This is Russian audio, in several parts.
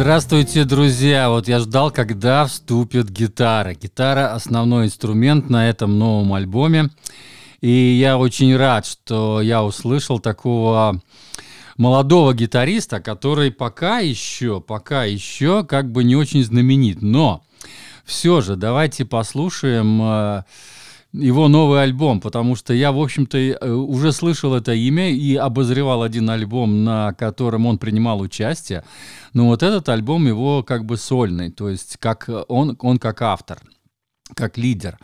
Здравствуйте, друзья! Вот я ждал, когда вступит гитара. Гитара – основной инструмент на этом новом альбоме. И я очень рад, что я услышал такого молодого гитариста, который пока еще, пока еще как бы не очень знаменит. Но все же давайте послушаем э, его новый альбом, потому что я, в общем-то, э, уже слышал это имя и обозревал один альбом, на котором он принимал участие. Но вот этот альбом его как бы сольный, то есть как он, он как автор, как лидер.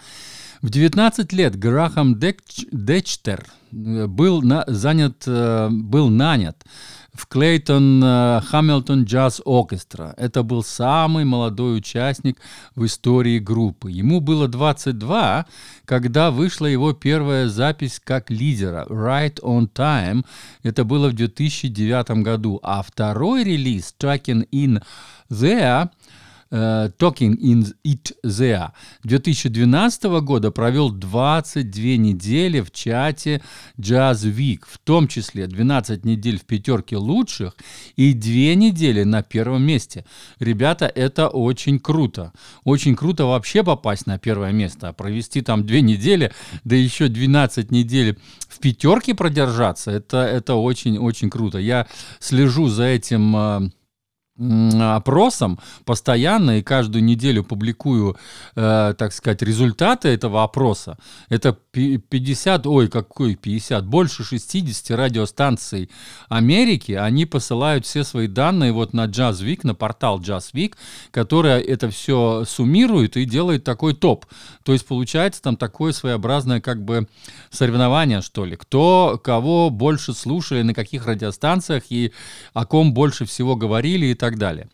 В 19 лет Грахам Дечтер э, был, на, занят, э, был нанят в Клейтон Хамилтон Джаз Оркестра. Это был самый молодой участник в истории группы. Ему было 22, когда вышла его первая запись как лидера «Right on Time». Это было в 2009 году. А второй релиз «Tracking in There» Talking in It There 2012 года провел 22 недели в чате Jazz Week, в том числе 12 недель в пятерке лучших и 2 недели на первом месте. Ребята, это очень круто. Очень круто вообще попасть на первое место, провести там 2 недели, да еще 12 недель в пятерке продержаться, это, это очень-очень круто. Я слежу за этим опросом постоянно и каждую неделю публикую, э, так сказать, результаты этого опроса. Это 50, ой, какой 50, больше 60 радиостанций Америки, они посылают все свои данные вот на Jazzweek, на портал Jazzweek, которая это все суммирует и делает такой топ. То есть получается там такое своеобразное как бы соревнование, что ли. Кто кого больше слушали, на каких радиостанциях и о ком больше всего говорили и так так далее.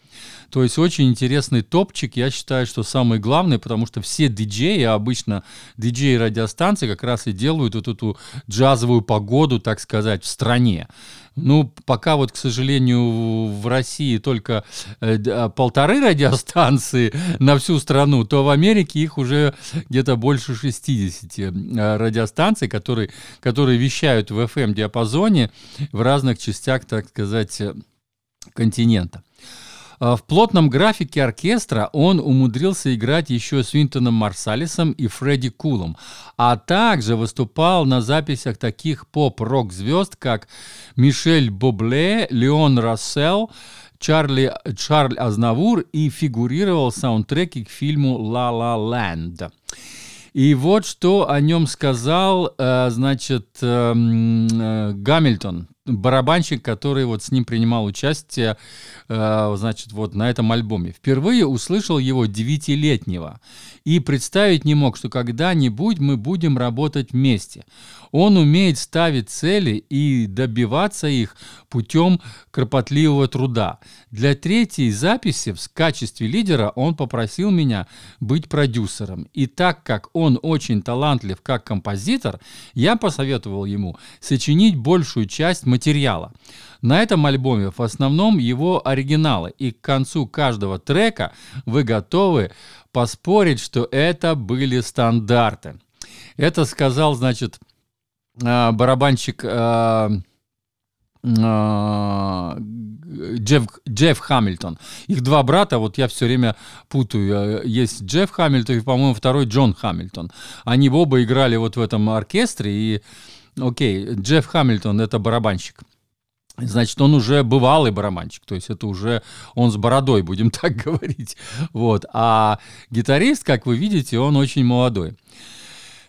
То есть очень интересный топчик, я считаю, что самый главный, потому что все диджеи, обычно диджеи радиостанции как раз и делают вот эту джазовую погоду, так сказать, в стране. Ну, пока вот, к сожалению, в России только э, а, полторы радиостанции на всю страну, то в Америке их уже где-то больше 60 э, радиостанций, которые, которые вещают в FM-диапазоне в разных частях, так сказать, э, континента. А, в плотном графике оркестра он умудрился играть еще с Винтоном Марсалисом и Фредди Кулом, а также выступал на записях таких поп-рок звезд, как Мишель Бобле, Леон Рассел, Чарли, Чарль Азнавур и фигурировал в саундтреке к фильму «Ла Ла Ленд». И вот что о нем сказал, э, значит, эм, э, Гамильтон, барабанщик, который вот с ним принимал участие, э, значит, вот на этом альбоме. Впервые услышал его девятилетнего и представить не мог, что когда-нибудь мы будем работать вместе. Он умеет ставить цели и добиваться их путем кропотливого труда. Для третьей записи в качестве лидера он попросил меня быть продюсером. И так как он очень талантлив как композитор, я посоветовал ему сочинить большую часть материала. На этом альбоме в основном его оригиналы, и к концу каждого трека вы готовы поспорить, что это были стандарты. Это сказал, значит, а, барабанщик а, а, Джефф, Джефф Хамильтон. Их два брата, вот я все время путаю. Есть Джефф Хамильтон и, по-моему, второй Джон Хамильтон. Они оба играли вот в этом оркестре. И, окей, Джефф Хамильтон — это барабанщик. Значит, он уже бывалый барабанщик, то есть это уже он с бородой, будем так говорить. Вот. А гитарист, как вы видите, он очень молодой.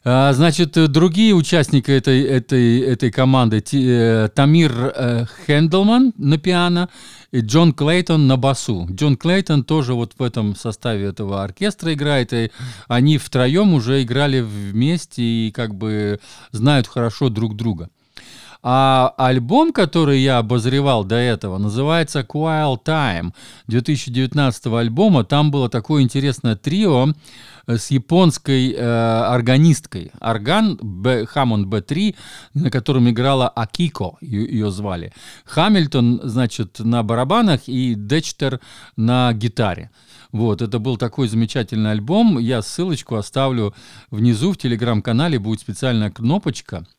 А, значит, другие участники этой, этой, этой команды, э, Тамир э, Хендлман на пиано и Джон Клейтон на басу. Джон Клейтон тоже вот в этом составе этого оркестра играет, и они втроем уже играли вместе и как бы знают хорошо друг друга. А альбом, который я обозревал до этого, называется Quiet Time 2019 альбома. Там было такое интересное трио э, с японской э, органисткой. Орган Б, Hammond B3, на котором играла Акико, ее, звали. Хамильтон, значит, на барабанах и Дечтер на гитаре. Вот, это был такой замечательный альбом. Я ссылочку оставлю внизу в телеграм-канале, будет специальная кнопочка –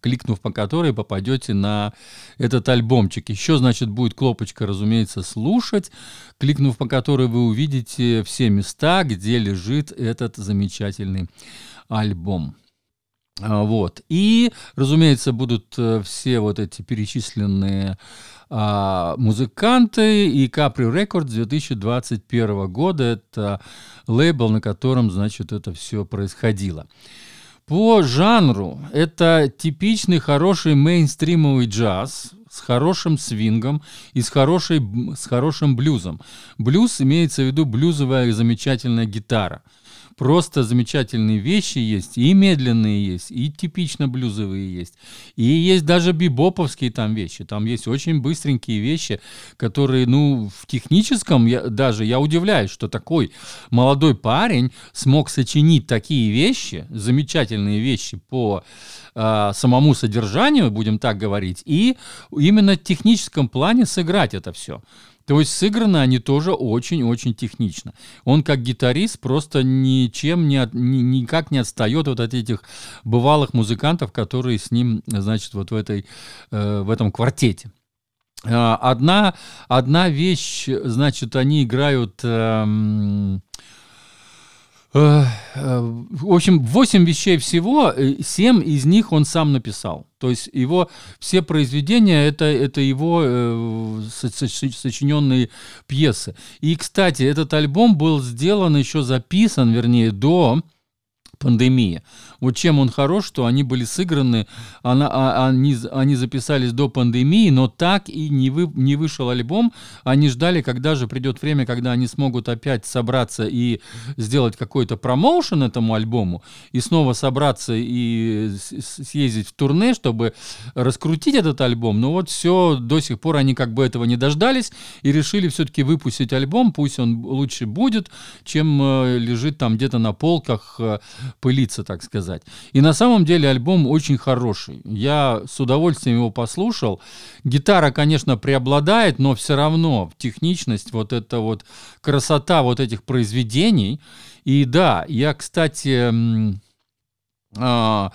кликнув по которой попадете на этот альбомчик. Еще, значит, будет кнопочка, разумеется, «Слушать», кликнув по которой вы увидите все места, где лежит этот замечательный альбом. А, вот. И, разумеется, будут э, все вот эти перечисленные а, музыканты и Capri Records 2021 года. Это лейбл, на котором, значит, это все происходило. По жанру это типичный хороший мейнстримовый джаз с хорошим свингом и с, хорошей, с хорошим блюзом. Блюз имеется в виду блюзовая замечательная гитара – просто замечательные вещи есть, и медленные есть, и типично блюзовые есть, и есть даже бибоповские там вещи, там есть очень быстренькие вещи, которые, ну, в техническом я, даже я удивляюсь, что такой молодой парень смог сочинить такие вещи, замечательные вещи по э, самому содержанию, будем так говорить, и именно в техническом плане сыграть это все. То есть сыграны они тоже очень-очень технично. Он как гитарист просто ничем не от, ни, никак не отстает вот от этих бывалых музыкантов, которые с ним, значит, вот в, этой, э, в этом квартете. А, одна, одна вещь, значит, они играют... Э, в общем, 8 вещей всего, 7 э, из них он сам написал. То есть его все произведения это, это его э, сочиненные пьесы. И, кстати, этот альбом был сделан еще записан, вернее, до пандемии. Вот чем он хорош, что они были сыграны, она, а, они, они записались до пандемии, но так и не, вы, не вышел альбом. Они ждали, когда же придет время, когда они смогут опять собраться и сделать какой-то промоушен этому альбому, и снова собраться и съездить в турне, чтобы раскрутить этот альбом. Но вот все, до сих пор они как бы этого не дождались и решили все-таки выпустить альбом, пусть он лучше будет, чем э, лежит там где-то на полках, э, пылиться, так сказать. И на самом деле альбом очень хороший. Я с удовольствием его послушал. Гитара, конечно, преобладает, но все равно техничность, вот эта вот красота вот этих произведений. И да, я, кстати, а,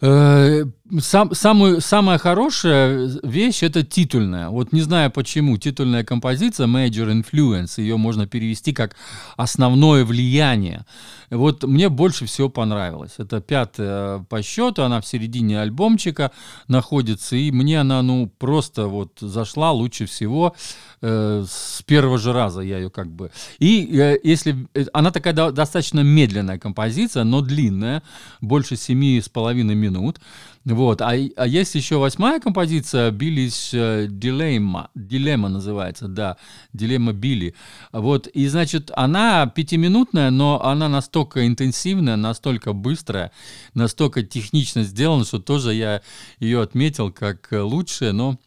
э, сам, самую, самая хорошая вещь это титульная. Вот не знаю почему. Титульная композиция Major Influence, ее можно перевести как основное влияние. Вот мне больше всего понравилось. Это пятая по счету, она в середине альбомчика находится, и мне она, ну, просто вот зашла лучше всего э, с первого же раза я ее как бы... И э, если... Э, она такая до, достаточно медленная композиция, но длинная, больше семи с половиной минут. Вот. А, а есть еще восьмая композиция, Биллис э, Дилемма, Дилемма называется, да, Дилемма Билли. Вот, и, значит, она пятиминутная, но она настолько интенсивная, настолько быстрая, настолько технично сделана, что тоже я ее отметил как лучшее, но...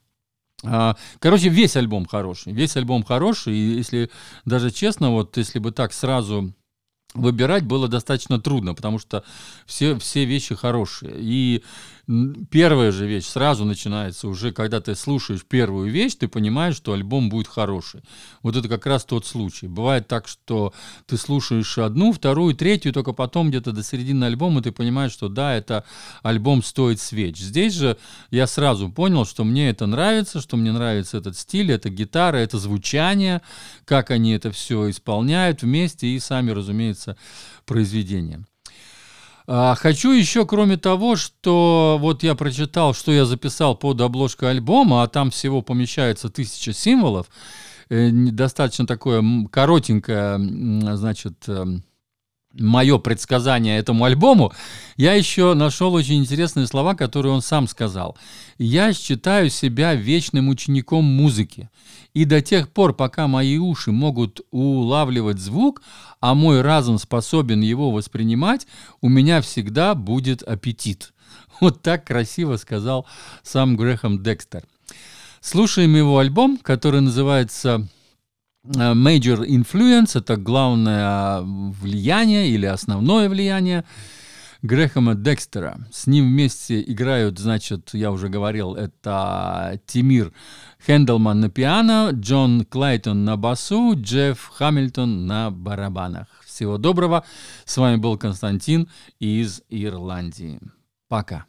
А, короче, весь альбом хороший, весь альбом хороший, и если даже честно, вот если бы так сразу выбирать было достаточно трудно, потому что все, все вещи хорошие. И первая же вещь сразу начинается уже, когда ты слушаешь первую вещь, ты понимаешь, что альбом будет хороший. Вот это как раз тот случай. Бывает так, что ты слушаешь одну, вторую, третью, только потом где-то до середины альбома ты понимаешь, что да, это альбом стоит свеч. Здесь же я сразу понял, что мне это нравится, что мне нравится этот стиль, это гитара, это звучание, как они это все исполняют вместе и сами, разумеется, произведения. А, хочу еще, кроме того, что вот я прочитал, что я записал под обложкой альбома, а там всего помещается тысяча символов, э, достаточно такое коротенькое, значит, эм, мое предсказание этому альбому, я еще нашел очень интересные слова, которые он сам сказал. «Я считаю себя вечным учеником музыки, и до тех пор, пока мои уши могут улавливать звук, а мой разум способен его воспринимать, у меня всегда будет аппетит». Вот так красиво сказал сам Грэхэм Декстер. Слушаем его альбом, который называется major influence – это главное влияние или основное влияние Грэхэма Декстера. С ним вместе играют, значит, я уже говорил, это Тимир Хендлман на пиано, Джон Клайтон на басу, Джефф Хамильтон на барабанах. Всего доброго. С вами был Константин из Ирландии. Пока.